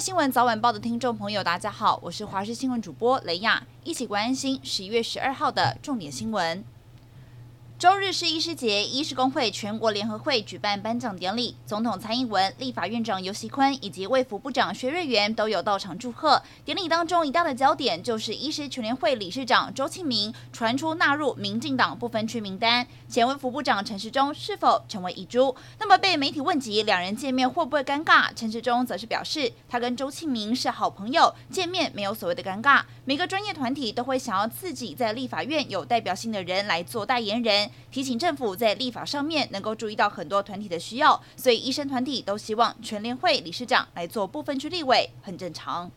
新闻早晚报的听众朋友，大家好，我是华视新闻主播雷亚，一起关心十一月十二号的重点新闻。周日是医师节，医师工会全国联合会举办颁奖典礼，总统蔡英文、立法院长游锡坤以及卫福部长薛瑞元都有到场祝贺。典礼当中一大的焦点就是医师全联会理事长周庆明传出纳入民进党不分区名单，前卫福部长陈时中是否成为遗珠？那么被媒体问及两人见面会不会尴尬，陈时中则是表示，他跟周庆明是好朋友，见面没有所谓的尴尬。每个专业团体都会想要自己在立法院有代表性的人来做代言人。提醒政府在立法上面能够注意到很多团体的需要，所以医生团体都希望全联会理事长来做部分区立委，很正常。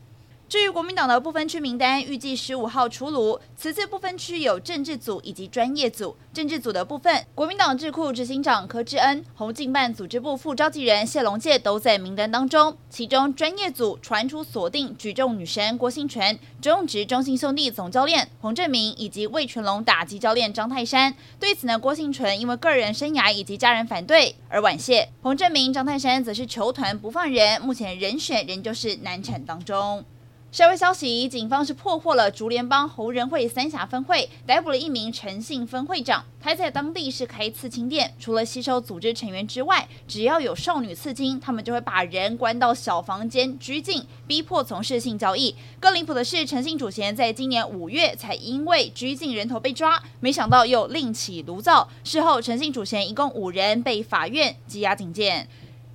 至于国民党的不分区名单，预计十五号出炉。此次不分区有政治组以及专业组。政治组的部分，国民党智库执行长柯志恩、红进办组织部副召集人谢龙介都在名单当中。其中专业组传出锁定举重女神郭婞淳、中职中信兄弟总教练彭政闵以及魏全龙打击教练张泰山。对此呢，郭婞淳因为个人生涯以及家人反对而婉谢。彭政闵、张泰山则是球团不放人，目前人选仍旧是难产当中。社会消息，警方是破获了竹联帮侯仁会三峡分会，逮捕了一名陈姓分会长。他在当地是开刺青店，除了吸收组织成员之外，只要有少女刺青，他们就会把人关到小房间拘禁，逼迫从事性交易。更离谱的是，陈姓主嫌在今年五月才因为拘禁人头被抓，没想到又另起炉灶。事后，陈姓主嫌一共五人被法院羁押警戒。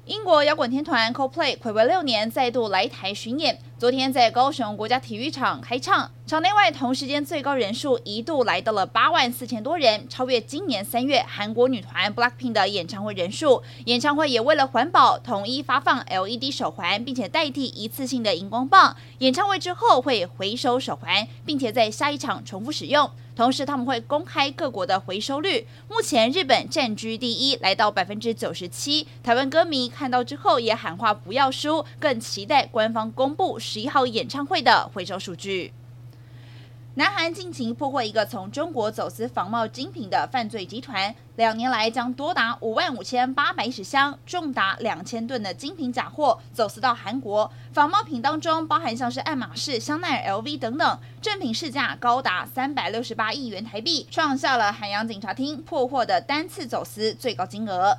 英国摇滚天团 Coldplay 睽违六年再度来台巡演，昨天在高雄国家体育场开唱，场内外同时间最高人数一度来到了八万四千多人，超越今年三月韩国女团 Blackpink 的演唱会人数。演唱会也为了环保，统一发放 LED 手环，并且代替一次性的荧光棒。演唱会之后会回收手环，并且在下一场重复使用。同时，他们会公开各国的回收率。目前，日本占据第一，来到百分之九十七。台湾歌迷看到之后也喊话不要输，更期待官方公布十一号演唱会的回收数据。南韩近期破获一个从中国走私仿冒精品的犯罪集团，两年来将多达五万五千八百一十箱、重达两千吨的精品假货走私到韩国。仿冒品当中包含像是爱马仕、香奈儿、LV 等等，正品市价高达三百六十八亿元台币，创下了海洋警察厅破获的单次走私最高金额。